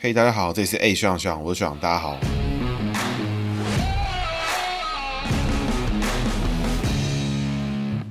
嘿，大家好，这里是 A 学长学长，我是学长，大家好。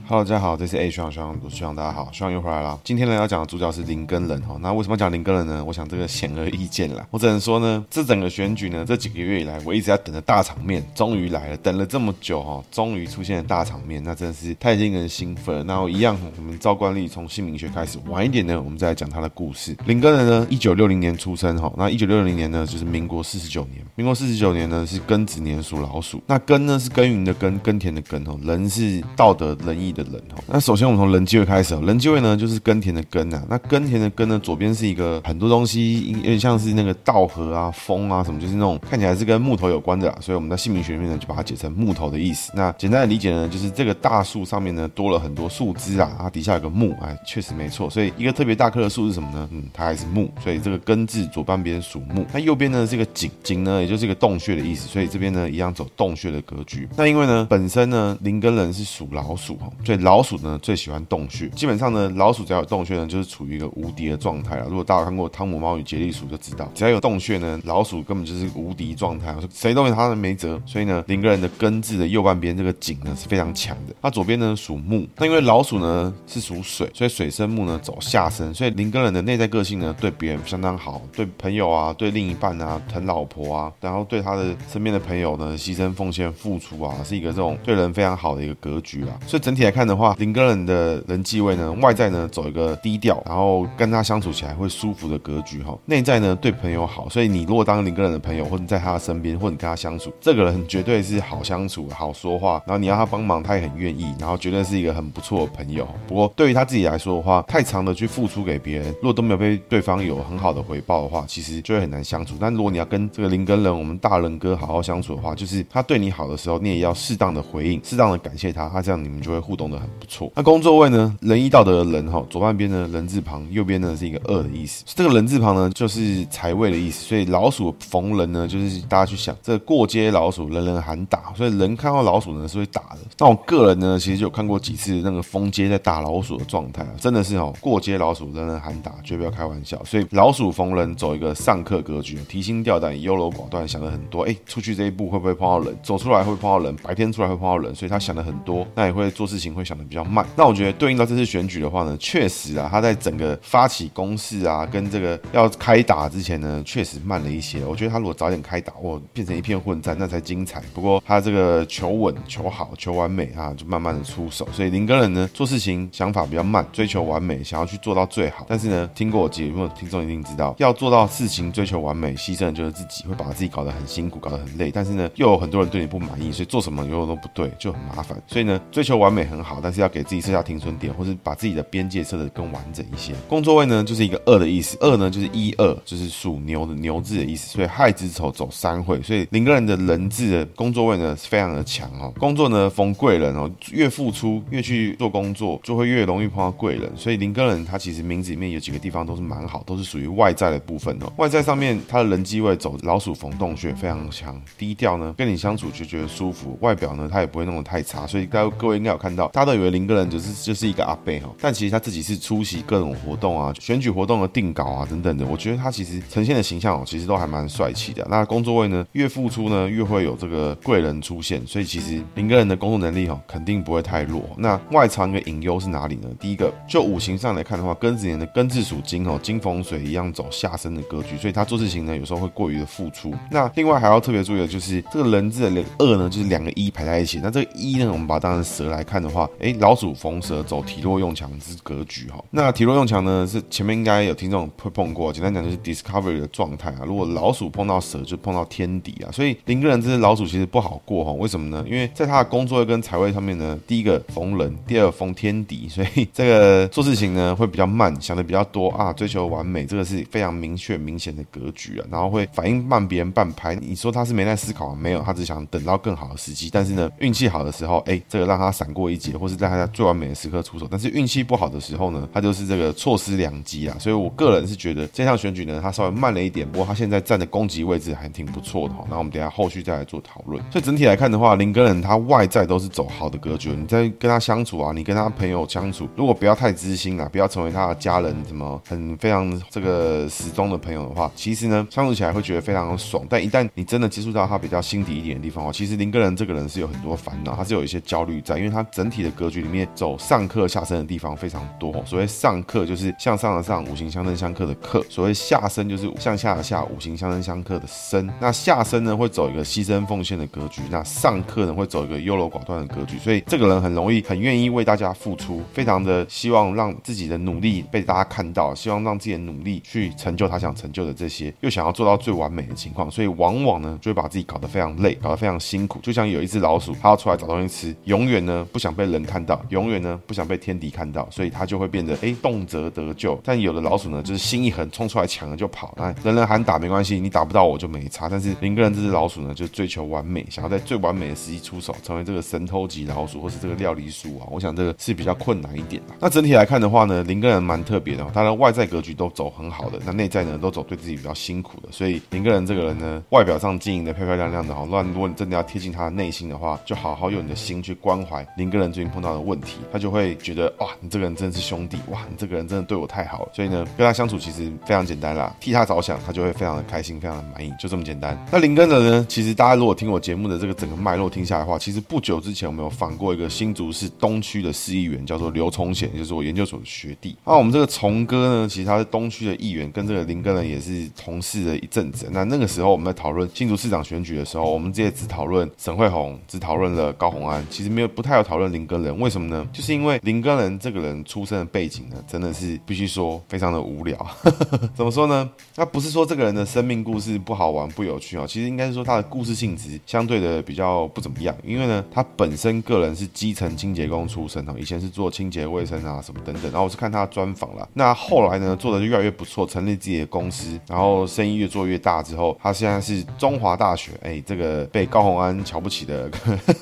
Hello，大家好，这是 A 学长学长，我是学长，大家好，学长又回来了。今天呢要讲的主角是林耕仁哈，那为什么讲林耕仁呢？我想这个显而易见啦。我只能说呢，这整个选举呢，这几个月以来，我一直在等的大场面，终于来了。等了这么久哈，终于出现了大场面，那真的是太令人兴奋了。那我一样，我们照惯例从姓名学开始，晚一点呢，我们再来讲他的故事。林耕仁呢，一九六零年出生哈，那一九六零年呢，就是民国四十九年。民国四十九年呢，是庚子年属老鼠。那庚呢是耕耘的耕，耕田的耕哦，人是道德仁义的人哦。那首先我们从人机位开始哦，人机位呢就是耕田的耕啊。那耕田的耕呢，左边是一个很多东西，有点像是那个稻禾啊、风啊什么，就是那种看起来是跟木头有关的。所以我们在姓名学里面呢，就把它解成木头的意思。那简单的理解呢，就是这个大树上面呢多了很多树枝啊，它底下有个木，哎，确实没错。所以一个特别大棵的树是什么呢？嗯，它还是木。所以这个根字左半边属木。那右边呢是个井，井呢也就是一个洞穴的意思。所以这边呢一样走洞穴的格局。那因为呢本身呢林跟人是属老鼠哈，所以老鼠呢最喜欢洞穴。基本上呢老鼠只要有洞穴呢，就是处于一个无敌的状态了。如果大家看过《汤姆猫与杰利鼠》就知道，只要有洞穴呢，老鼠根本就是无敌状态，谁都有它的没辙。所以呢林耕仁的根治的右半边这个井呢是非常强的。它左边呢属木，那因为老鼠呢是属水，所以水生木呢走下身，所以林耕仁的内在个性呢对别人相当好，对朋友啊，对另一半啊，疼老婆啊，然后对他的身边的朋友呢牺牲奉献付出啊，是一个这种对人非常好的一个格局啊。所以整体来看的话，林根人的人际位呢，外在呢走一个低调，然后跟他相处起来会舒服的格局哈。内在呢对朋友好，所以你如果当林根人的朋友，或者在他身边，或者你跟他相处，这个人绝对是好相处、好说话，然后你要他帮忙，他也很愿意，然后绝对是一个很不错的朋友。不过对于他自己来说的话，太长的去付出给别人，如果都没有被对方有很好的回报的话，其实就会很难相处。但如果你要跟这个林根人，我们大仁哥好好相处的话，就是他对你好的时候，你也要适当的回应，适当的感谢他，他这样你们就会互动的很不错。那工作位呢，仁义道德的仁哈，左半边呢人字旁，右边呢是一个二的意思。这个人字旁呢就是财位的意思，所以老鼠逢人呢，就是大家去想这过街老鼠，人人喊打，所以人看到老鼠呢是会打的。那我个人呢，其实就有看过几次那个封街在打老鼠的状态啊，真的是哦，过街老鼠，人人喊打，绝不要开玩笑。所以老鼠逢人走一个上客格局，提心吊胆，优柔寡断，想了很多。哎，出去这一步会不会碰到人？走出来会碰到人？白天出来会碰到人？所以他想了很多，那也会做事情会想的比较慢。那我觉得对应到这次选举的话呢，确实啊，他在整个发起攻势啊，跟这个要开打之前呢，确实慢了一些。我觉得他如果早点开打，我，变成一片混战，那才精彩。不过他这个求稳、求好、求完美啊，就慢慢的出手。所以林耕仁呢，做事情想法比较慢，追求完美，想要去做到最好。但是呢，听过我节目的听众一定知道，要做到事情追求完美，牺牲的就是自己，会把自己搞得很辛苦，搞得很累。但是呢，又有很多人对你不满意，所以做什么永远都不对，就很麻烦。所以呢，追求完美很好，好但是要给自己设下停损点，或是把自己的边界设得更完整一些。工作位呢，就是一个二的意思，二呢就是一二，就是属牛的牛字的意思。所以亥子丑走三会，所以林耕仁的人字的工作位呢是非常的强哦。工作呢逢贵人哦，越付出越去做工作，就会越容易碰到贵人。所以林耕仁他其实名字里面有几个地方都是蛮好，都是属于外在的部分哦。外在上面他的人机位走老鼠逢洞穴，非常强，低调呢，跟你相处就觉得舒服。外表呢他也不会弄得太差，所以各各位应该有看到，大家都以为林耕仁就是就是一个阿贝哈，但其实他自己是出席各种活动啊，选举活动的定稿啊等等的。我觉得他其实呈现的形象哦，其实都还蛮帅气的。那工作位呢，越付出呢，越会有这个贵人出现，所以其实林耕仁的工作能力哈，肯定不会太弱。那外藏的隐忧是哪里呢？第一个，就五行上来看的话，庚子年的庚字属金哦，金逢水一样走下身的格局，所以他做事情呢，有时候会过于的付出。那另外还要特别注意的就是这个人字的二呢，就是两个一排在一起。那这个一呢，我们把它当成蛇来看的话，话哎，老鼠逢蛇走体弱用强之格局哈。那体弱用强呢，是前面应该有听众会碰过，简单讲就是 discovery 的状态啊。如果老鼠碰到蛇，就碰到天敌啊。所以林个人这只老鼠其实不好过哈。为什么呢？因为在他的工作跟财位上面呢，第一个逢人，第二逢天敌，所以 这个做事情呢会比较慢，想的比较多啊，追求完美，这个是非常明确明显的格局啊。然后会反应慢别人半拍。你说他是没在思考？没有，他只想等到更好的时机。但是呢，运气好的时候，哎，这个让他闪过一劫。节，或是在他最完美的时刻出手。但是运气不好的时候呢，他就是这个错失良机啊。所以我个人是觉得这项选举呢，他稍微慢了一点，不过他现在站的攻击位置还挺不错的哈。那我们等下后续再来做讨论。所以整体来看的话，林耕仁他外在都是走好的格局。你在跟他相处啊，你跟他朋友相处，如果不要太知心啊，不要成为他的家人，什么很非常这个死忠的朋友的话，其实呢相处起来会觉得非常爽。但一旦你真的接触到他比较心底一点的地方哦，其实林耕仁这个人是有很多烦恼，他是有一些焦虑在，因为他整体的格局里面走上克下生的地方非常多。所谓上克就是向上的上，五行相生相克的克；所谓下生就是向下的下，五行相生相克的生。那下生呢会走一个牺牲奉献的格局，那上克呢会走一个优柔寡断的格局。所以这个人很容易很愿意为大家付出，非常的希望让自己的努力被大家看到，希望让自己的努力去成就他想成就的这些，又想要做到最完美的情况，所以往往呢就会把自己搞得非常累，搞得非常辛苦。就像有一只老鼠，它要出来找东西吃，永远呢不想被人看到，永远呢不想被天敌看到，所以它就会变得哎动辄得救。但有的老鼠呢，就是心一横，冲出来抢了就跑，哎，人人喊打没关系，你打不到我就没差。但是林耕仁这只老鼠呢，就追求完美，想要在最完美的时机出手，成为这个神偷级老鼠，或是这个料理鼠啊。我想这个是比较困难一点的。那整体来看的话呢，林耕仁蛮特别的，他的外在格局都走很好的，那内在呢都走对自己比较辛苦的。所以林耕仁这个人呢，外表上经营的漂漂亮亮的哈，乱如果你真的要贴近他的内心的话，就好好用你的心去关怀林耕仁最近碰到的问题，他就会觉得哇，你这个人真的是兄弟，哇，你这个人真的对我太好了。所以呢，跟他相处其实非常简单啦，替他着想，他就会非常的开心，非常的满意，就这么简单。那林耕仁呢，其实大家如果听我节目的这个整个脉络听下来的话，其实不久之前我们有访过一个新竹市东区的市议员，叫做刘崇显，也就是我研究所的学弟。那我们这个崇哥呢，其实他是东区的议员，跟这个林根呢也是同事的一阵子。那那个时候我们在讨论新竹市长选举的时候，我们这些只讨论沈慧宏，只讨论了高虹安，其实没有不太有讨论林耕仁。为什么呢？就是因为林耕仁这个人出生的背景呢，真的是必须说非常的无聊。怎么说呢？那不是说这个人的生命故事不好玩不有趣啊，其实应该是说他的故事性质相对的比较不怎么样。因为呢，他本身个人是基层清洁工出身哦，以前是做清洁卫生啊什么等等。然后我是看他专访了，那后来呢，做的就越来越不错，成立自己的公司，然后生意越做越大之后，他现在是中华大学哎，这个被高虹安瞧不起的，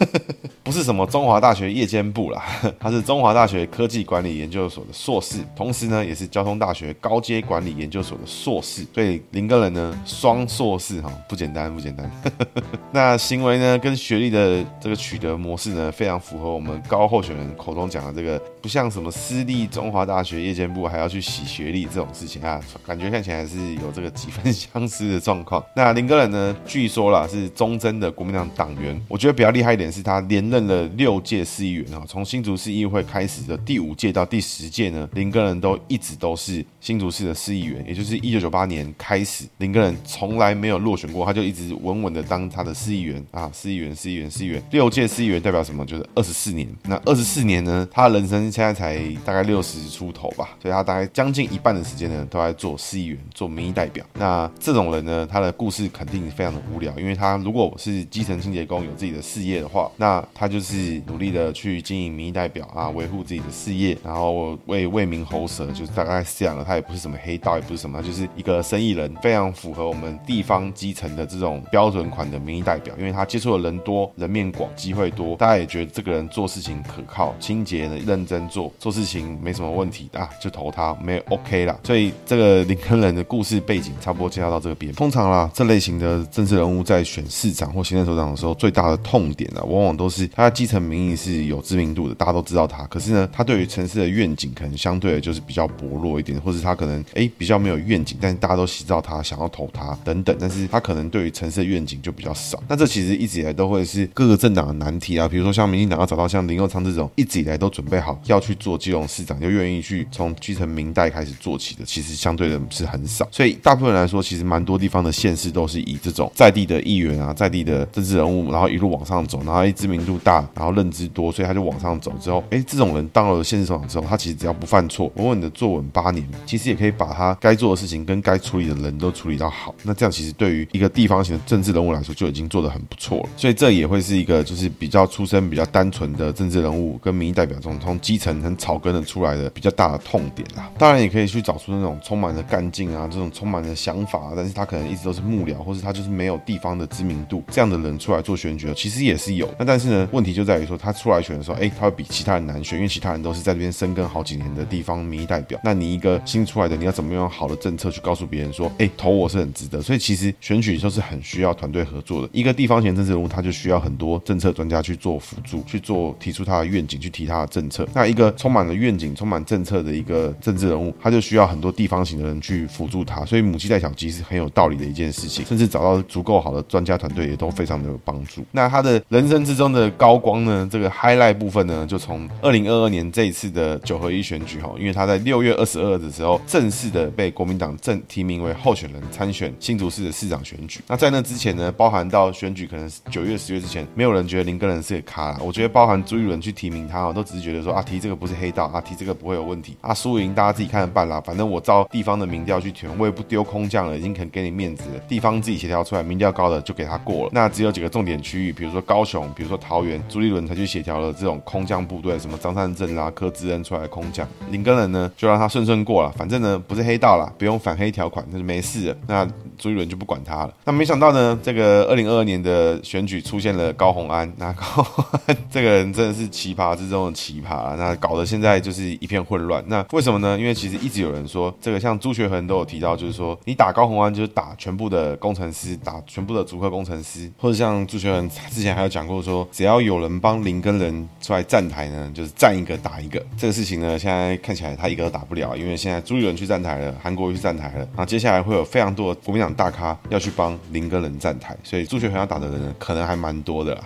不是什么中华大学夜间部啦，他是中华大学科技管理研究所的硕士，同时呢，也是交通大学高阶管理研究所的硕士，所以林耕仁呢双硕士哈，不简单不简单。那行为呢跟学历的这个取得模式呢，非常符合我们高候选人口中讲的这个，不像什么私立中华大学夜间部还要去洗学历这种事情啊，感觉看起来还是有这个几分相似的状况。那林耕仁呢，据说啦是忠贞的国民党党员，我觉得比较厉害一点是他连任了六届市议员啊，从新竹市议会开始的第五届到第十届呢，林根人都一直都是新竹市的市议员，也就是一九九八年开始，林根人从来没有落选过，他就一直稳稳的当他的市议员啊，市议员，市议员，市议员，六届市议员代表什么？就是二十四年。那二十四年呢，他人生现在才大概六十出头吧，所以他大概将近一半的时间呢，都在做市议员，做民意代表。那这种人呢，他的故事肯定非常的无聊，因为他如果我是基层清洁工，有自己的事业的话，那他就是努力的去经营民意代表啊，维护自己的事业，然后为为民喉舌，就是大概是这样的。他也不是什么黑道，也不是什么，他就是一个生意人，非常符合我们地方基层的这种标准款的民意代表，因为他接触的人多，人面广，机会多，大家也觉得这个人做事情可靠，清洁的认真做，做事情没什么问题啊，就投他，没有 OK 啦。所以这个林肯人的故事背景差不多介绍到这个边。通常啦，这类型的政治人物在选市长或行政首长的时候，最大的痛点啊，往往都是他的基层民意是有有知名度的，大家都知道他，可是呢，他对于城市的愿景可能相对的就是比较薄弱一点，或是他可能哎比较没有愿景，但是大家都喜照他，想要投他等等，但是他可能对于城市的愿景就比较少。那这其实一直以来都会是各个政党的难题啊，比如说像民进党要找到像林佑昌这种一直以来都准备好要去做基隆市长，又愿意去从基层民代开始做起的，其实相对的是很少。所以大部分来说，其实蛮多地方的县市都是以这种在地的议员啊，在地的政治人物，然后一路往上走，然后一知名度大，然后认知多，所以他就往上走之后，哎，这种人当了县市首长之后，他其实只要不犯错，稳稳的坐稳八年，其实也可以把他该做的事情跟该处理的人都处理到好。那这样其实对于一个地方型的政治人物来说，就已经做得很不错了。所以这也会是一个就是比较出身比较单纯的政治人物跟民意代表中，从基层很草根的出来的比较大的痛点啦。当然也可以去找出那种充满了干劲啊，这种充满了想法，但是他可能一直都是幕僚，或是他就是没有地方的知名度，这样的人出来做选举，其实也是有。那但是呢，问题就在于说他出来选选的时候，哎，他会比其他人难选，因为其他人都是在这边深耕好几年的地方民意代表。那你一个新出来的，你要怎么用好的政策去告诉别人说，哎，投我是很值得。所以其实选举就是很需要团队合作的。一个地方型政治人物，他就需要很多政策专家去做辅助，去做提出他的愿景，去提他的政策。那一个充满了愿景、充满政策的一个政治人物，他就需要很多地方型的人去辅助他。所以母鸡带小鸡是很有道理的一件事情，甚至找到足够好的专家团队也都非常的有帮助。那他的人生之中的高光呢？这个 highlight 大部分呢，就从二零二二年这一次的九合一选举哈，因为他在六月二十二的时候正式的被国民党正提名为候选人参选新竹市的市长选举。那在那之前呢，包含到选举可能九月十月之前，没有人觉得林根仁是个咖啦。我觉得包含朱立伦去提名他啊，都只是觉得说啊，提这个不是黑道啊，提这个不会有问题啊，输赢大家自己看着办啦。反正我照地方的民调去填，我也不丢空降了，已经肯给你面子了。地方自己协调出来，民调高的就给他过了。那只有几个重点区域，比如说高雄，比如说桃园，朱立伦才去协调了这种空降部队，什么张善政啦、柯志恩出来的空降。林根人呢，就让他顺顺过了，反正呢不是黑道啦，不用反黑条款，那就没事了。那朱一伦就不管他了。那没想到呢，这个 二零二二年的选举出现了高虹安，那高虹安这个人真的是奇葩之中的奇葩，那搞得现在就是一片混乱。那为什么呢？因为其实一直有人说，这个像朱学恒都有提到，就是说你打高虹安就是打全部的工程师，打全部的竹科工程师，或者像朱学恒之前还有讲过说，只要有人帮林根仁出来站台呢，就是站一个打一个。这个事情呢，现在看起来他一个都打不了，因为现在朱立伦去站台了，韩国瑜去站台了，然后接下来会有非常多的国民党大咖要去帮林耕仁站台，所以朱学恒要打的人呢，可能还蛮多的啦。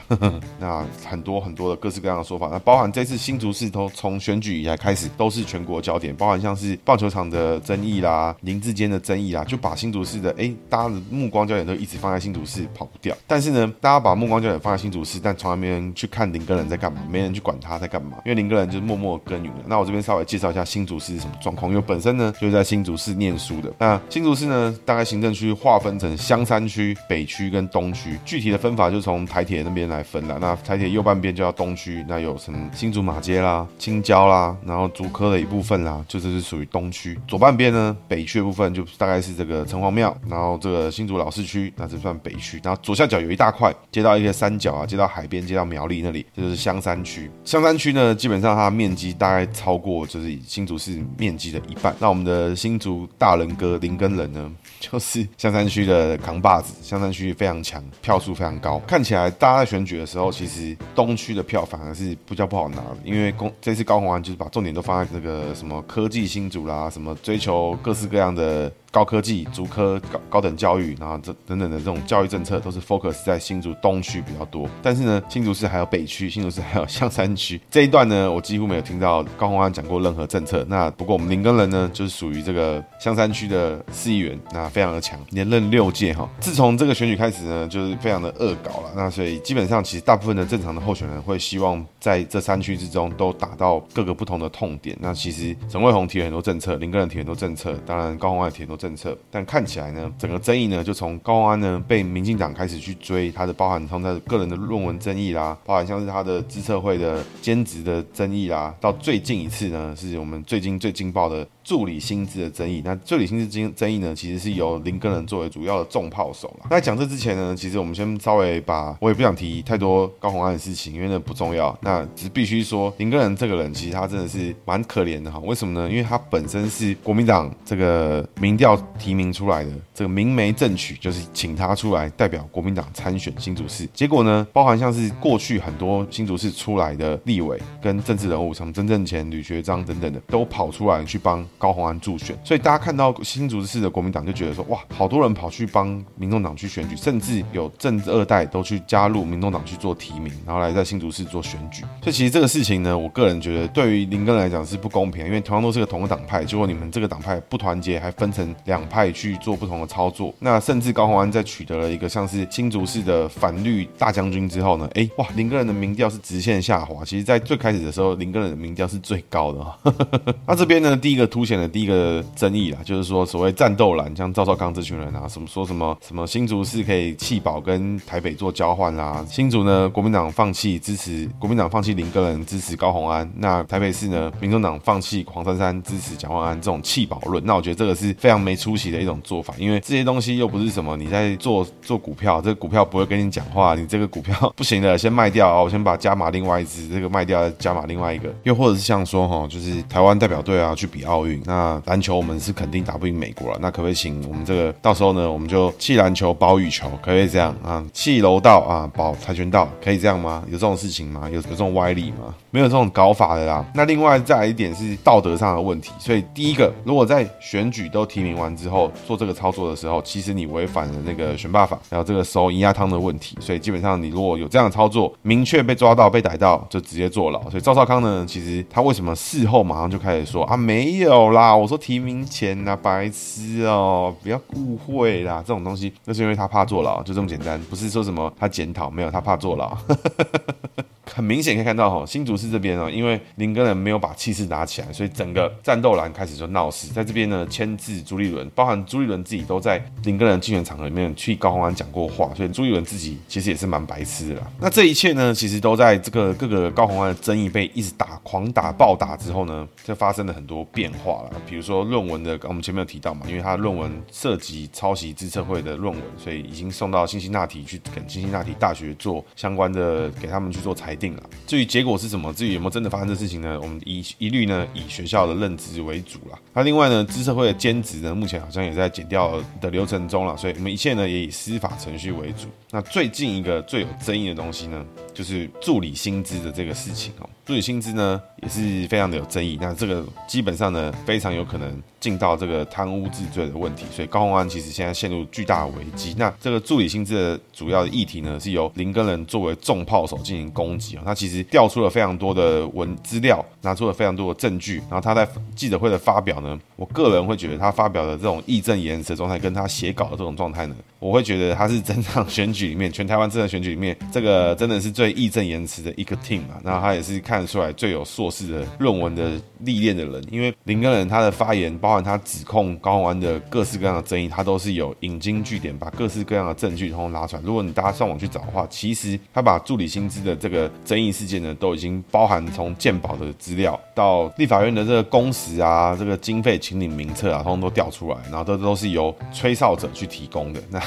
那很多很多的各式各样的说法，那包含这次新竹市都从选举以来开始都是全国焦点，包含像是棒球场的争议啦、林志坚的争议啦，就把新竹市的哎，大家的目光焦点都一直放在新竹市，跑不掉。但是呢，大家把目光焦点放在新竹市，但从来没人去看林耕仁在干嘛，没人去管他在干嘛，因为林耕仁就是默默耕耘的。那我这边稍微介绍一下新竹市是什么状况，因为本身呢就是在新竹市念书的。那新竹市呢，大概行政区划分成香山区、北区跟东区，具体的分法就从台铁那边来分了。那台铁右半边就叫东区，那有什么新竹马街啦、青椒啦，然后竹科的一部分啦，就是属于东区。左半边呢，北区的部分就大概是这个城隍庙，然后这个新竹老市区，那这算北区。然后左下角有一大块接到一些山脚啊，接到海边，接到苗栗那里，这就是香山山区。香山区呢，基本上它的面积大概超过就是新竹市面积的一半。那我们的新竹大人哥林根仁呢，就是香山区的扛把子，香山区非常强，票数非常高。看起来大家在选举的时候，其实东区的票反而是比较不好拿的，因为公这次高虹安就是把重点都放在那个什么科技新竹啦，什么追求各式各样的。高科技、竹科、高高等教育，然后这等等的这种教育政策都是 focus 在新竹东区比较多。但是呢，新竹市还有北区，新竹市还有香山区 这一段呢，我几乎没有听到高虹安讲过任何政策。那不过我们林根仁呢，就是属于这个香山区的市议员，那非常的强，连任六届哈。自从这个选举开始呢，就是非常的恶搞了。那所以基本上其实大部分的正常的候选人会希望在这三区之中都打到各个不同的痛点。那其实陈慧虹提了很多政策，林根仁提很多政策，当然高虹安提很多。政策，但看起来呢，整个争议呢，就从高安呢被民进党开始去追他的，包含他的个人的论文争议啦，包含像是他的资策会的兼职的争议啦，到最近一次呢，是我们最近最劲爆的。助理薪资的争议，那助理薪资争争议呢，其实是由林根仁作为主要的重炮手了。那讲这之前呢，其实我们先稍微把，我也不想提太多高虹安的事情，因为那不重要。那只必须说，林根仁这个人其实他真的是蛮可怜的哈。为什么呢？因为他本身是国民党这个民调提名出来的，这个明媒正娶，就是请他出来代表国民党参选新竹市。结果呢，包含像是过去很多新竹市出来的立委跟政治人物，像曾正前、吕学章等等的，都跑出来去帮。高虹安助选，所以大家看到新竹市的国民党就觉得说，哇，好多人跑去帮民众党去选举，甚至有政治二代都去加入民众党去做提名，然后来在新竹市做选举。所以其实这个事情呢，我个人觉得对于林根来讲是不公平，因为同样都是个同个党派，结果你们这个党派不团结，还分成两派去做不同的操作。那甚至高虹安在取得了一个像是新竹市的反绿大将军之后呢，哎，哇，林根人的民调是直线下滑。其实，在最开始的时候，林根人的民调是最高的。那这边呢，第一个凸显。现了第一个争议啦，就是说所谓战斗蓝，像赵少康这群人啊，什么说什么什么新竹是可以弃保跟台北做交换啦，新竹呢国民党放弃支持国民党放弃林耕仁支持高虹安，那台北市呢民众党放弃黄珊珊支持蒋万安这种弃保论，那我觉得这个是非常没出息的一种做法，因为这些东西又不是什么你在做做股票，这个股票不会跟你讲话，你这个股票不行的先卖掉啊，我先把加码另外一支这个卖掉，加码另外一个，又或者是像说哈，就是台湾代表队啊去比奥运，那篮球我们是肯定打不赢美国了，那可不可以请我们这个到时候呢，我们就弃篮球保羽球，可不可以这样啊？弃柔道啊保跆拳道，可以这样吗？有这种事情吗？有有这种歪理吗？没有这种搞法的啦。那另外再来一点是道德上的问题，所以第一个，如果在选举都提名完之后做这个操作的时候，其实你违反了那个选罢法，还有这个收银压汤的问题，所以基本上你如果有这样的操作，明确被抓到被逮到，就直接坐牢。所以赵少康呢，其实他为什么事后马上就开始说啊没有啦，我说提名前呐，白痴哦，不要误会啦，这种东西那是因为他怕坐牢，就这么简单，不是说什么他检讨没有，他怕坐牢。很明显可以看到哈，新竹市这边哦，因为林耕仁没有把气势打起来，所以整个战斗栏开始就闹事。在这边呢，牵制朱立伦，包含朱立伦自己都在林耕仁竞选场合里面去高虹安讲过话，所以朱立伦自己其实也是蛮白痴的啦。那这一切呢，其实都在这个各个高虹安的争议被一直打、狂打、暴打之后呢，就发生了很多变化了。比如说论文的，我们前面有提到嘛，因为他论文涉及抄袭资策会的论文，所以已经送到辛辛那提去跟辛辛那提大学做相关的，给他们去做裁定了。至于结果是什么，至于有没有真的发生这事情呢？我们一一律呢以学校的任职为主啦。那另外呢，资社会的兼职呢，目前好像也在减掉的流程中了，所以我们一切呢也以司法程序为主。那最近一个最有争议的东西呢，就是助理薪资的这个事情哦。助理薪资呢也是非常的有争议，那这个基本上呢非常有可能进到这个贪污治罪的问题，所以高虹安其实现在陷入巨大的危机。那这个助理薪资的主要的议题呢，是由林根仁作为重炮手进行攻击啊。他其实调出了非常多的文资料，拿出了非常多的证据，然后他在记者会的发表呢，我个人会觉得他发表的这种义正言辞的状态，跟他写稿的这种状态呢，我会觉得他是整场 选举里面全台湾这场选举里面，这个真的是最义正言辞的一个 team 嘛。那他也是看。得出来最有硕士的论文的历练的人，因为林根仁他的发言，包含他指控高虹安的各式各样的争议，他都是有引经据典，把各式各样的证据通通拉出来。如果你大家上网去找的话，其实他把助理薪资的这个争议事件呢，都已经包含从鉴宝的资料到立法院的这个公时啊，这个经费请领名册啊，通通都调出来，然后这都是由吹哨者去提供的。那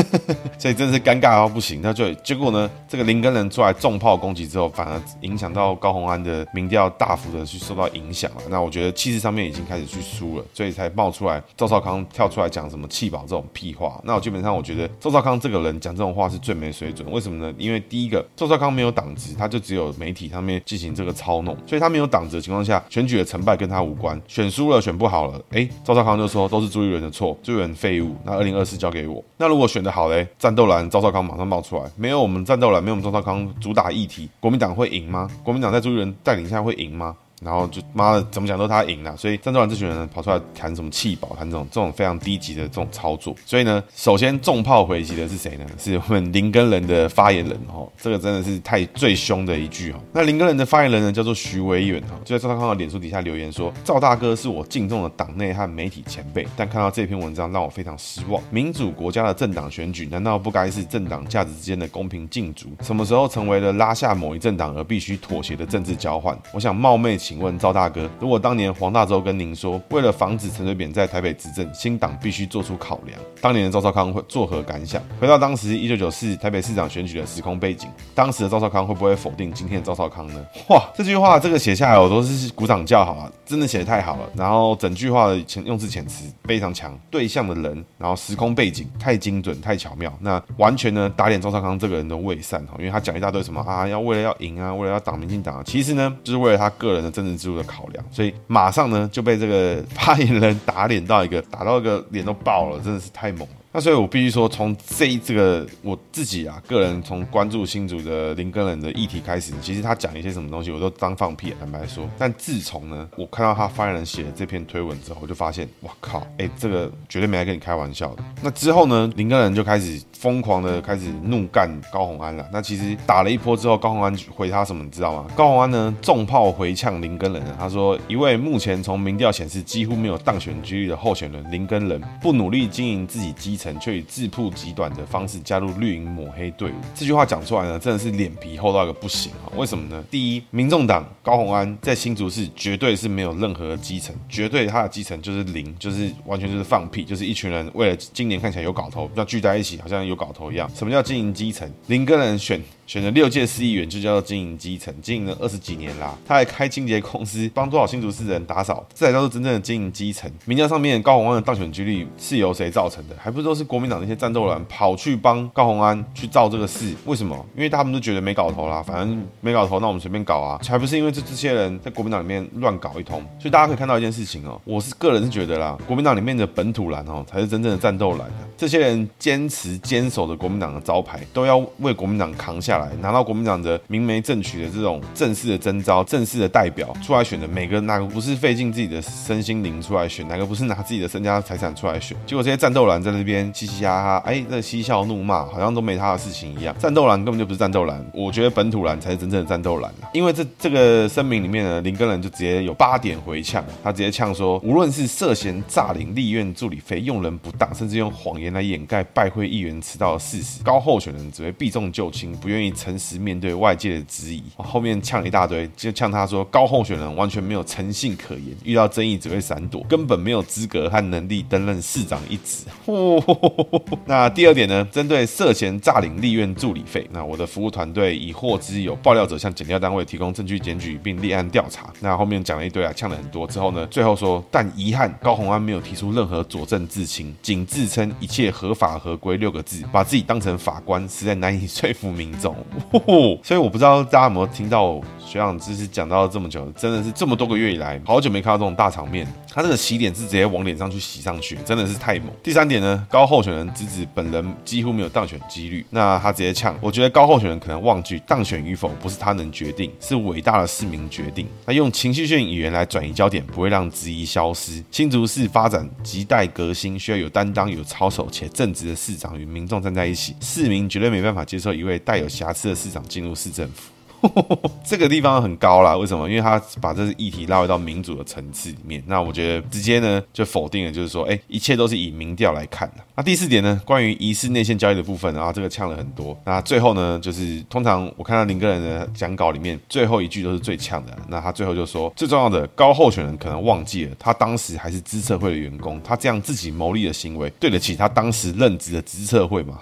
所以真是尴尬到不行。那就结果呢，这个林根仁出来重炮攻击之后，反而影响到高。高虹安的民调大幅的去受到影响了，那我觉得气势上面已经开始去输了，所以才冒出来赵少康跳出来讲什么弃保这种屁话。那我基本上我觉得赵少康这个人讲这种话是最没水准。为什么呢？因为第一个，赵少康没有党职，他就只有媒体上面进行这个操弄，所以他没有党职的情况下，选举的成败跟他无关。选输了，选不好了，哎、赵少康就说都是朱立伦的错，朱立伦废物。那二零二四交给我。那如果选得好嘞，战斗蓝赵少康马上冒出来，没有我们战斗蓝，没有我们赵少康主打议题，国民党会赢吗？国民党在朱立伦带领下会赢吗？然后就妈的怎么讲都他赢了，所以战斗蓝这群人跑出来谈什么弃保，谈这种这种非常低级的这种操作。所以呢，首先重炮回击的是谁呢？是我们林根仁的发言人哦，这个真的是太最凶的一句哦。那林根仁的发言人呢叫做徐维远哦，就在赵大康的脸书底下留言说：“赵大哥是我敬重的党内和媒体前辈，但看到这篇文章让我非常失望。民主国家的政党选举难道不该是政党价值之间的公平竞逐？什么时候成为了拉下某一政党而必须妥协的政治交换？我想冒昧。”请问赵大哥，如果当年黄大洲跟您说，为了防止陈水扁在台北执政，新党必须做出考量，当年的赵少康会作何感想？回到当时一九九四台北市长选举的时空背景，当时的赵少康会不会否定今天的赵少康呢？哇，这句话这个写下来我都是鼓掌叫好啊，真的写得太好了。然后整句话的遣用字遣词非常强，对象的人，然后时空背景太精准太巧妙，那完全呢打脸赵少康这个人的伪善哈，因为他讲一大堆什么啊，要为了要赢啊，为了要挡民进党，啊其实呢就是为了他个人的。政治制度的考量，所以马上呢就被这个发言人打脸到一个打到一个脸都爆了，真的是太猛了。那所以我必须说，从这这个我自己啊，个人从关注新竹的林根仁的议题开始，其实他讲一些什么东西，我都当放屁，坦白说。但自从呢，我看到他发言人写的这篇推文之后，我就发现，哇靠，哎、这个绝对没来跟你开玩笑的。那之后呢，林根仁就开始疯狂的开始怒干高虹安了。那其实打了一波之后，高虹安回他什么，你知道吗？高虹安呢，重炮回呛林林根仁，他说，一位目前从民调显示几乎没有当选几率的候选人林根仁，不努力经营自己基层，却以自曝极短的方式加入绿营抹黑队伍。这句话讲出来呢，真的是脸皮厚到一个不行啊！为什么呢？第一，民众党高虹安在新竹市绝对是没有任何基层，绝对他的基层就是零，就是完全就是放屁，就是一群人为了今年看起来有搞头，要聚在一起，好像有搞头一样。什么叫经营基层？林根仁选。选了六届市议员，就叫做经营基层，经营了二十几年啦。他还开清洁公司，帮多少新竹市的人打扫，这才叫做真正的经营基层。民调上面高虹安的当选几率是由谁造成的？还不都是国民党那些战斗蓝跑去帮高虹安去造这个事？为什么？因为他们都觉得没搞头啦，反正没搞头，那我们随便搞啊。还不是因为这这些人在国民党里面乱搞一通？所以大家可以看到一件事情哦，我是个人是觉得啦，国民党里面的本土蓝哦，才是真正的战斗蓝。这些人坚持坚守的国民党的招牌，都要为国民党扛下来，拿到国民党。的明媒正娶的这种正式的征召、正式的代表出来选的，每个哪个不是费尽自己的身心灵出来选？哪个不是拿自己的身家财产出来选？结果这些战斗蓝在那边嘻嘻哈哈，哎，那嬉笑怒骂，好像都没他的事情一样。战斗蓝根本就不是战斗蓝，我觉得本土蓝才是真正的战斗蓝。因为这这个声明里面呢，林根仁就直接有八点回呛，他直接呛说，无论是涉嫌诈领立院助理费、用人不当，甚至用谎言来掩盖拜会议员迟到的事实，高候选人只会避重就轻，不愿意诚实面对。外界的质疑，后面呛了一大堆，就呛他说高候选人完全没有诚信可言，遇到争议只会闪躲，根本没有资格和能力担任市长一职。那第二点呢？针对涉嫌诈领立院助理费，那我的服务团队已获知有爆料者向检调单位提供证据检举，并立案调查。那后面讲了一堆啊，呛了很多之后呢，最后说，但遗憾高虹安没有提出任何佐证自清，仅自称一切合法合规六个字，把自己当成法官，实在难以说服民众。所以我不知道大家有没有听到学长就是讲到这么久，真的是这么多个月以来，好久没看到这种大场面。他这个洗脸是直接往脸上去洗上去，真的是太猛。第三点呢，高候选人直指本人几乎没有当选几率，那他直接呛，我觉得高候选人可能忘记当选与否不是他能决定，是伟大的市民决定。他用情绪性语言来转移焦点，不会让质疑消失。新竹市发展亟待革新，需要有担当、有操守且正直的市长与民众站在一起。市民绝对没办法接受一位带有瑕疵的市长进入市政府。这个地方很高啦，为什么？因为他把这个议题拉回到民主的层次里面。那我觉得直接呢就否定了，就是说，哎，一切都是以民调来看的。那第四点呢，关于疑似内线交易的部分，然后这个呛了很多。那最后呢，就是通常我看到林耕仁的讲稿里面最后一句都是最呛的。那他最后就说，最重要的高候选人可能忘记了，他当时还是资策会的员工，他这样自己牟利的行为，对得起他当时任职的资策会吗？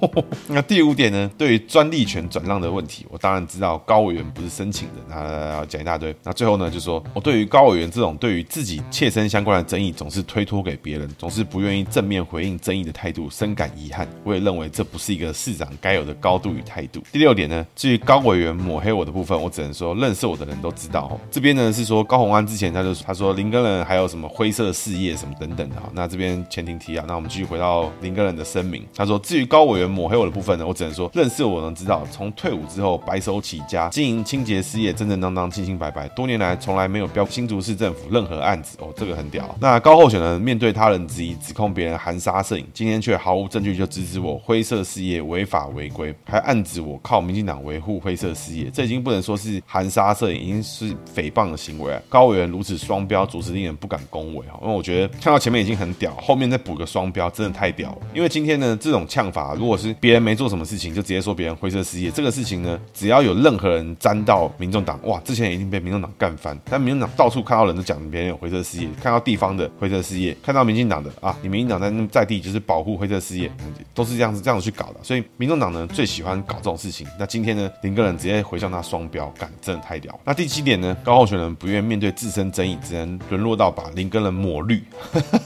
那第五点呢，对于专利权转让的问题，我当然知道。高委员不是申请的，那讲一大堆。那最后呢，就说我对于高委员这种对于自己切身相关的争议总是推脱给别人，总是不愿意正面回应争议的态度，深感遗憾。我也认为这不是一个市长该有的高度与态度。第六点呢，至于高委员抹黑我的部分，我只能说认识我的人都知道。这边呢是说高虹安之前他就他说林根仁还有什么灰色事业什么等等的哈。那这边前庭提啊，那我们继续回到林根仁的声明。他说至于高委员抹黑我的部分呢，我只能说认识我能知道，从退伍之后白手起家。经营清洁事业，正正当当、清清白白，多年来从来没有标新竹市政府任何案子哦，这个很屌。那高候选人面对他人质疑，指控别人含沙射影，今天却毫无证据就直指我灰色事业违法违规，还暗指我靠民进党维护灰色事业，这已经不能说是含沙射影，已经是诽谤的行为啊。高委员如此双标，着实令人不敢恭维哈。因为我觉得看到前面已经很屌，后面再补个双标，真的太屌了。因为今天呢，这种呛法，如果是别人没做什么事情，就直接说别人灰色事业，这个事情呢，只要有任人沾到民众党，哇，之前已经被民众党干翻。但民众党到处看到人都讲别人有灰色事业，看到地方的灰色事业，看到民进党的啊，你民进党在在地就是保护灰色事业，都是这样子这样子去搞的。所以民众党呢最喜欢搞这种事情。那今天呢，林个人直接回向他双标，干真的太屌。那第七点呢，高候选人不愿面对自身争议，只能沦落到把林根人抹绿。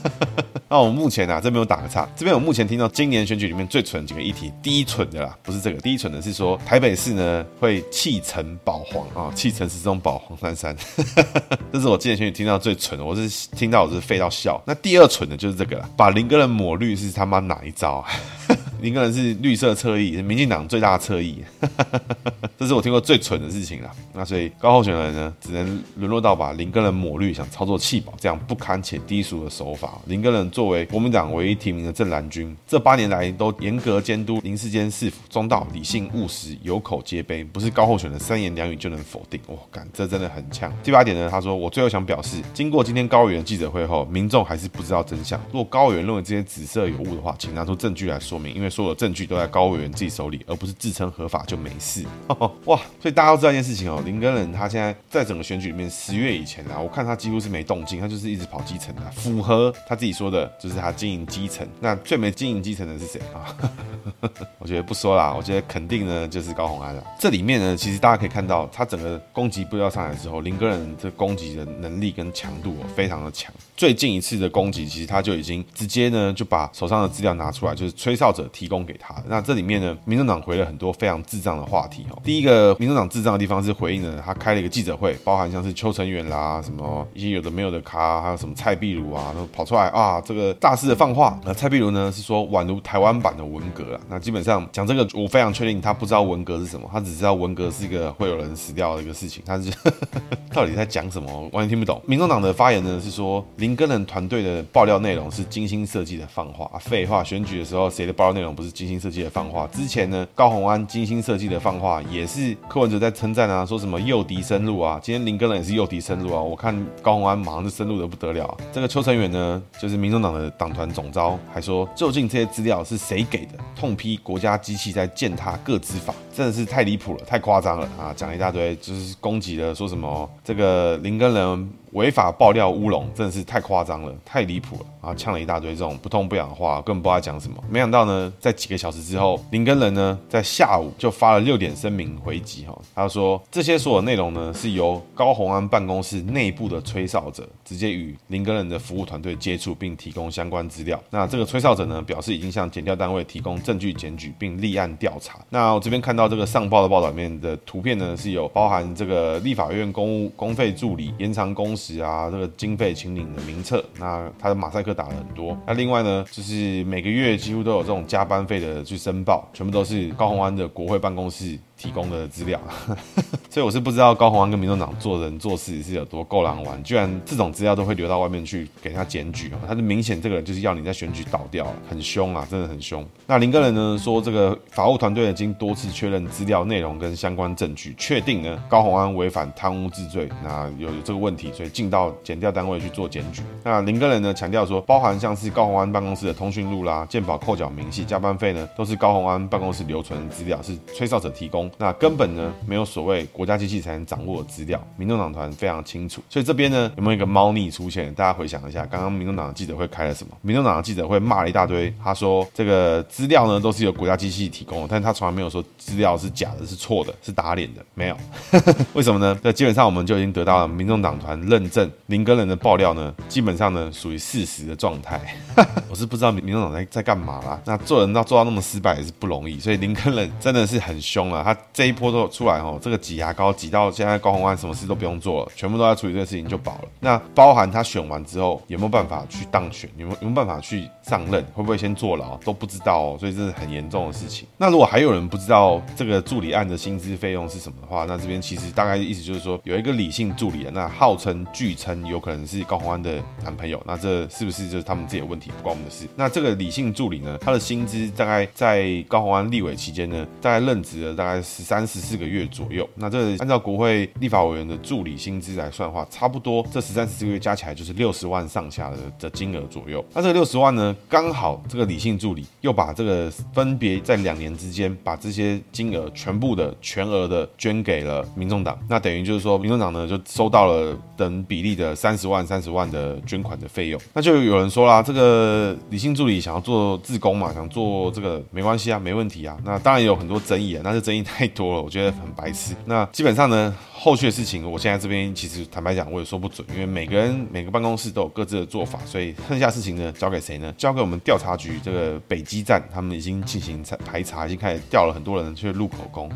那我们目前啊，这边有打个岔，这边我目前听到今年选举里面最蠢几个议题，第一蠢的啦，不是这个，第一蠢的是说台北市呢会弃。气沉宝黄啊，气沉时中保黄珊珊，这是我之前听到最蠢的，我是听到我是废到笑。那第二蠢的就是这个了，把林哥的抹绿是他妈哪一招啊？林耕仁是绿色侧翼，是民进党最大的侧翼，这是我听过最蠢的事情了。那所以高候选人呢，只能沦落到把林耕仁抹绿，想操作弃保这样不堪且低俗的手法。林耕仁作为国民党唯一提名的正蓝军，这八年来都严格监督林世坚市府，中道、理性、务实、有口皆碑，不是高候选人三言两语就能否定。哇，干，这真的很呛。第八点呢，他说我最后想表示，经过今天高委员记者会后，民众还是不知道真相。如果高委员认为这些紫色有误的话，请拿出证据来说明，因为。所有的证据都在高委员自己手里，而不是自称合法就没事。哇！所以大家都知道一件事情哦，林耕仁他现在在整个选举里面，十月以前啊，我看他几乎是没动静，他就是一直跑基层的，符合他自己说的，就是他经营基层。那最没经营基层的是谁啊？我觉得不说啦，我觉得肯定呢就是高虹安了。这里面呢，其实大家可以看到，他整个攻击部调上来之后，林耕仁这攻击的能力跟强度哦，非常的强。最近一次的攻击，其实他就已经直接呢就把手上的资料拿出来，就是吹哨者提供给他。那这里面呢，民政党回了很多非常智障的话题哦。第一个，民政党智障的地方是回应了他开了一个记者会，包含像是邱成远啦，什么一些有的没有的咖，还有什么蔡壁如啊，都跑出来啊，这个大肆的放话。那蔡壁如呢是说宛如台湾版的文革啊。那基本上讲这个，我非常确定他不知道文革是什么，他只知道文革是一个会有人死掉的一个事情。他是 到底在讲什么，完全听不懂。民众党的发言呢是说林根仁团队的爆料内容是精心设计的放话啊，废话，选举的时候谁的爆料内容不是精心设计的放话？之前呢，高虹安精心设计的放话也是柯文哲在称赞啊，说什么诱敌深入啊。今天林根仁也是诱敌深入啊，我看高虹安马上就深入的不得了。这个邱成远呢，就是民众党的党团总召，还说究竟这些资料是谁给的？痛批国家机器在践踏个资法，真的是太离谱了，太夸张了啊！讲了一大堆，就是攻击了，说什么这个林根仁。违法爆料乌龙真的是太夸张了，太离谱了，啊呛了一大堆这种不痛不痒的话，根本不知道在讲什么。没想到呢，在几个小时之后，林根仁呢在下午就发了六点声明回击哈，他说这些所有内容呢是由高虹安办公室内部的吹哨者直接与林根仁的服务团队接触，并提供相关资料。那这个吹哨者呢表示已经向检调单位提供证据检举，并立案调查。那我这边看到这个上报的报道里面的图片呢，是有包含这个立法院公务公费助理延长工时啊，这个经费请领的名册，那他的马赛克打了很多。那另外呢，就是每个月几乎都有这种加班费的去申报，全部都是高虹安的国会办公室。提供的资料，所以我是不知道高虹安跟民众党做人做事是有多够狼玩，居然这种资料都会流到外面去给他检举啊！他是明显这个人就是要你在选举倒掉，很凶啊，真的很凶。那林耕仁呢说，这个法务团队已经多次确认资料内容跟相关证据，确定呢高虹安违反贪污治罪，那有有这个问题，所以进到检调单位去做检举。那林耕仁呢强调说，包含像是高虹安办公室的通讯录啦、健保扣缴明细、加班费呢，都是高虹安办公室留存的资料，是吹哨者提供。那根本呢没有所谓国家机器才能掌握的资料，民众党团非常清楚，所以这边呢有没有一个猫腻出现？大家回想一下，刚刚民众党的记者会开了什么？民众党的记者会骂了一大堆，他说这个资料呢都是由国家机器提供的，但是他从来没有说资料是假的、是错的、是打脸的，没有。为什么呢？那基本上我们就已经得到了民众党团认证，林根仁的爆料呢，基本上呢属于事实的状态。我是不知道民众党在在干嘛啦。那做人要做到那么失败也是不容易，所以林根仁真的是很凶啊，他这一。波都出来哦，这个挤牙膏挤到现在，高红安什么事都不用做了，全部都在处理这个事情就饱了。那包含他选完之后有没有办法去当选，有没有有没有办法去上任，会不会先坐牢都不知道哦，所以这是很严重的事情。那如果还有人不知道这个助理案的薪资费用是什么的话，那这边其实大概意思就是说有一个李姓助理，那号称据称有可能是高虹安的男朋友，那这是不是就是他们自己的问题，不关我们的事？那这个李姓助理呢，他的薪资大概在高虹安立委期间呢，大概任职了大概十三。十四个月左右，那这按照国会立法委员的助理薪资来算的话，差不多这十三十四个月加起来就是六十万上下的的金额左右。那这个六十万呢，刚好这个李姓助理又把这个分别在两年之间把这些金额全部的全额的捐给了民众党，那等于就是说民众党呢就收到了等比例的三十万三十万的捐款的费用。那就有人说啦，这个李姓助理想要做自工嘛，想做这个没关系啊，没问题啊。那当然有很多争议啊，那是争议太多了，我觉得很白痴。那基本上呢，后续的事情，我现在这边其实坦白讲，我也说不准，因为每个人每个办公室都有各自的做法，所以剩下事情呢，交给谁呢？交给我们调查局这个北基站，他们已经进行排查，已经开始调了很多人去录口供。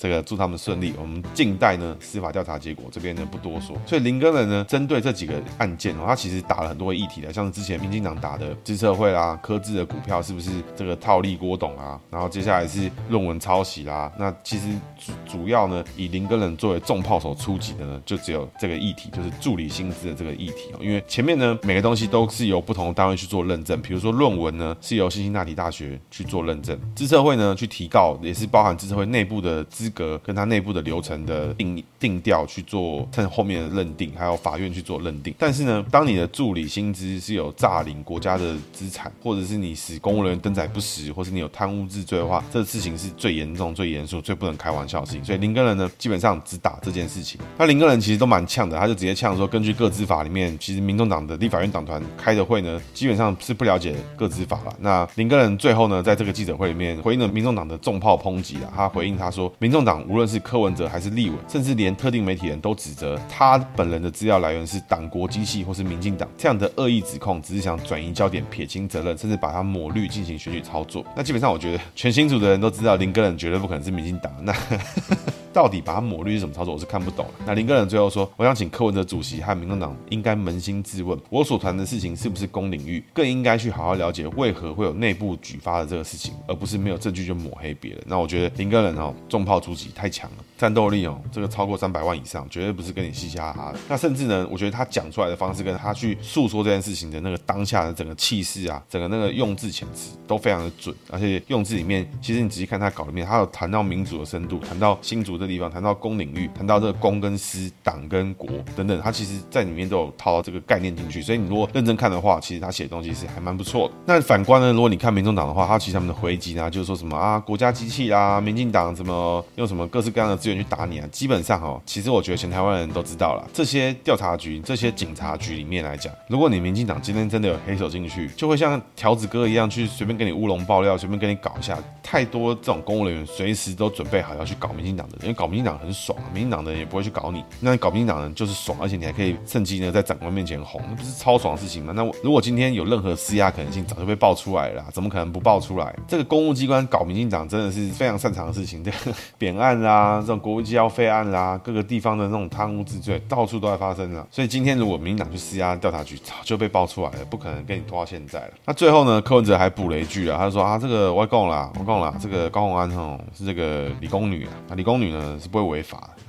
这个祝他们顺利，我们静待呢司法调查结果，这边呢不多说。所以林根人呢，针对这几个案件哦，他其实打了很多议题的，像是之前民进党打的资策会啦、科智的股票是不是这个套利郭董啊，然后接下来是论文抄袭啦。那其实主主要呢，以林根人作为重炮手出击的呢，就只有这个议题，就是助理薪资的这个议题哦。因为前面呢，每个东西都是由不同的单位去做认证，比如说论文呢是由辛辛那提大学去做认证，资策会呢去提告也是包含资策会内部的资。格跟他内部的流程的定定调去做，趁后面的认定，还有法院去做认定。但是呢，当你的助理薪资是有诈领国家的资产，或者是你使公务人员登载不实，或是你有贪污治罪的话，这事情是最严重、最严肃、最不能开玩笑的事情。所以林根仁呢，基本上只打这件事情。那林根仁其实都蛮呛的，他就直接呛说，根据各资法里面，其实民众党的立法院党团开的会呢，基本上是不了解各资法了。那林根仁最后呢，在这个记者会里面回应了民众党的重炮抨击了，他回应他说，民众党无论是柯文哲还是立委，甚至连特定媒体人都指责他本人的资料来源是党国机器或是民进党这样的恶意指控，只是想转移焦点、撇清责任，甚至把它抹绿进行选举操作。那基本上，我觉得全新组的人都知道林根仁绝对不可能是民进党。那 到底把他抹绿是什么操作，我是看不懂。那林耕仁最后说：“我想请柯文哲主席和民众党应该扪心自问，我所谈的事情是不是公领域，更应该去好好了解为何会有内部举发的这个事情，而不是没有证据就抹黑别人。”那我觉得林耕仁哦，重炮出击太强了。战斗力哦，这个超过三百万以上，绝对不是跟你嘻嘻哈哈的。那甚至呢，我觉得他讲出来的方式，跟他去诉说这件事情的那个当下的整个气势啊，整个那个用字遣词都非常的准，而且用字里面，其实你仔细看他稿里面，他有谈到民主的深度，谈到新竹这地方，谈到公领域，谈到这个公跟私、党跟国等等，他其实在里面都有套这个概念进去。所以你如果认真看的话，其实他写的东西是还蛮不错的。那反观呢，如果你看民众党的话，他其实他们的回击呢，就是说什么啊，国家机器啊，民进党怎么用什么各式各样的资源去打你啊，基本上哦，其实我觉得全台湾人都知道了，这些调查局、这些警察局里面来讲，如果你民进党今天真的有黑手进去，就会像条子哥一样去随便给你乌龙爆料，随便给你搞一下。太多这种公务人员随时都准备好要去搞民进党的，因搞民进党很爽，民进党的人也不会去搞你。那搞民进党人就是爽，而且你还可以趁机呢在长官面前红，那不是超爽的事情吗？那我如果今天有任何施压可能性，早就被爆出来了，怎么可能不爆出来？这个公务机关搞民进党真的是非常擅长的事情，这个 扁案啦，这种国务机要费案啦，各个地方的那种贪污治罪，到处都在发生了。所以今天如果民进党去施压调查局，早就被爆出来了，不可能跟你拖到现在了。那最后呢，柯文哲还补了一句啊，他说啊，这个我讲了，我讲了，这个高虹安吼是这个理工女啊，理工女呢是不会违法。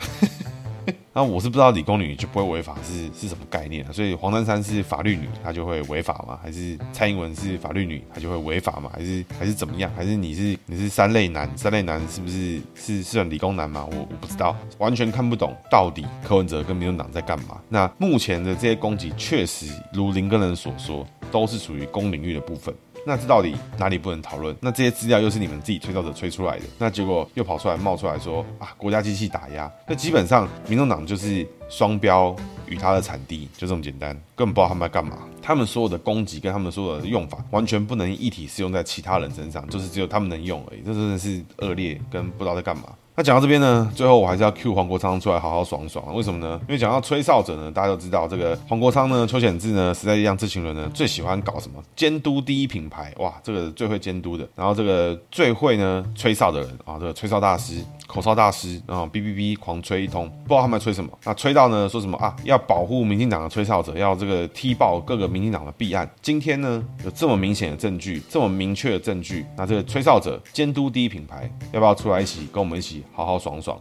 那我是不知道理工女就不会违法是是什么概念啊？所以黄珊珊是法律女，她就会违法吗？还是蔡英文是法律女，她就会违法吗？还是还是怎么样？还是你是你是三类男？三类男是不是是是算理工男吗？我我不知道，完全看不懂到底柯文哲跟民进党在干嘛。那目前的这些攻击确实如林根仁所说，都是属于公领域的部分。那这到底哪里不能讨论？那这些资料又是你们自己吹哨者吹出来的，那结果又跑出来冒出来说啊，国家机器打压，那基本上民众党就是双标与他的产地，就这么简单，根本不知道他们在干嘛。他们所有的攻击跟他们所有的用法，完全不能一体适用在其他人身上，就是只有他们能用而已。这真的是恶劣，跟不知道在干嘛。那讲到这边呢，最后我还是要 cue 黄国昌出来好好爽爽。为什么呢？因为讲到吹哨者呢，大家都知道这个黄国昌呢、邱显志呢、时代力量这群人呢，最喜欢搞什么？监督第一品牌，哇，这个最会监督的，然后这个最会呢吹哨的人啊，这个吹哨大师。口哨大师，然后哔哔哔狂吹一通，不知道他们在吹什么。那吹到呢，说什么啊？要保护民进党的吹哨者，要这个踢爆各个民进党的弊案。今天呢，有这么明显的证据，这么明确的证据，那这个吹哨者监督第一品牌，要不要出来一起跟我们一起好好爽爽？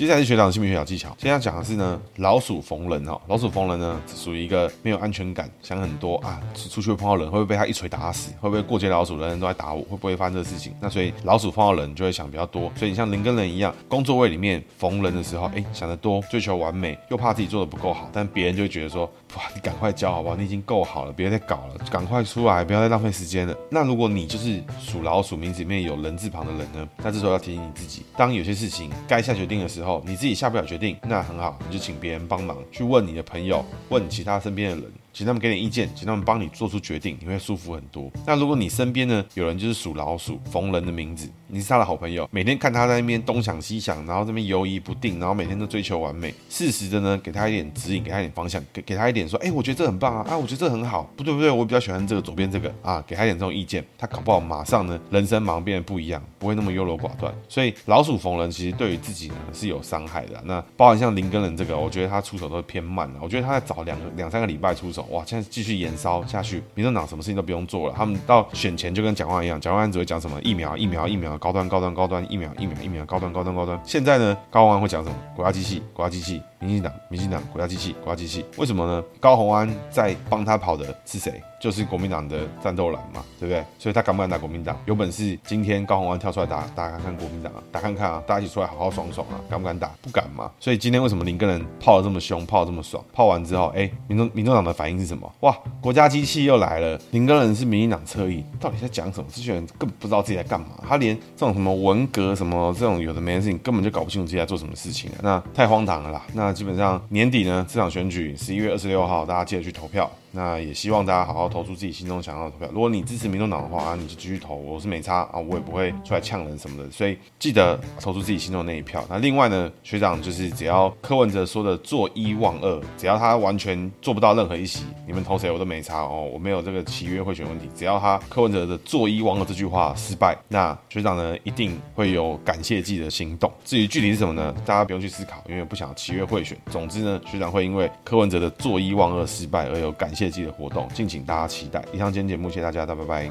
接下来是学长的姓名学小技巧。现在讲的是呢，老鼠逢人哈，老鼠逢人呢，属于一个没有安全感，想很多啊，出去碰到人，会不会被他一锤打死？会不会过街老鼠，人人都在打我？会不会发生这个事情？那所以老鼠碰到人就会想比较多。所以你像人跟人一样，工作位里面逢人的时候，哎，想得多，追求完美，又怕自己做的不够好，但别人就会觉得说，哇，你赶快教好不好？你已经够好了，别再搞了，赶快出来，不要再浪费时间了。那如果你就是属老鼠，名字里面有人字旁的人呢？那这时候要提醒你自己，当有些事情该下决定的时候，你自己下不了决定，那很好，你就请别人帮忙，去问你的朋友，问其他身边的人，请他们给点意见，请他们帮你做出决定，你会舒服很多。那如果你身边呢有人就是属老鼠，逢人的名字，你是他的好朋友，每天看他在那边东想西想，然后这边犹疑不定，然后每天都追求完美，适时的呢给他一点指引，给他一点方向，给给他一点说，哎，我觉得这很棒啊，啊，我觉得这很好，不对不对，我比较喜欢这个左边这个。啊，给他一点这种意见，他搞不好马上呢人生马上变得不一样，不会那么优柔寡断。所以老鼠逢人其实对于自己呢是有伤害的。那包含像林耕仁这个，我觉得他出手都是偏慢的，我觉得他在早两个两三个礼拜出手，哇，现在继续延烧下去，民众党什么事情都不用做了，他们到选前就跟蒋万安一样，蒋万安只会讲什么疫苗疫苗疫苗高端高端高端一秒一秒一秒高端高端高端。现在呢，高虹安会讲什么？国家机器，国家机器。民进党，民进党，国家机器，国家机器，为什么呢？高虹安在帮他跑的是谁？就是国民党的战斗蓝嘛，对不对？所以他敢不敢打国民党？有本事今天高虹安跳出来打，大家看看国民党啊，打看看啊，大家一起出来好好爽爽啊，敢不敢打？不敢嘛。所以今天为什么林根仁炮得这么凶，炮得这么爽？泡完之后，哎，民众民众党的反应是什么？哇，国家机器又来了。林根仁是民进党侧翼，到底在讲什么？这些人根本不知道自己在干嘛，他连这种什么文革什么这种有的没的事情，根本就搞不清楚自己在做什么事情啊，那太荒唐了啦。那基本上年底呢，这场选举十一月二十六号，大家记得去投票。那也希望大家好好投出自己心中想要的投票。如果你支持民众党的话，啊，你就继续投，我是没差啊，我也不会出来呛人什么的。所以记得投出自己心中那一票。那另外呢，学长就是只要柯文哲说的做一忘二，只要他完全做不到任何一席，你们投谁我都没差哦，我没有这个契约贿选问题。只要他柯文哲的做一忘二这句话失败，那学长呢一定会有感谢自己的行动。至于具体是什么呢？大家不用去思考，因为不想契约贿选。总之呢，学长会因为柯文哲的做一忘二失败而有感谢。谢祭的活动，敬请大家期待。以上今天节目，谢谢大家，大拜拜。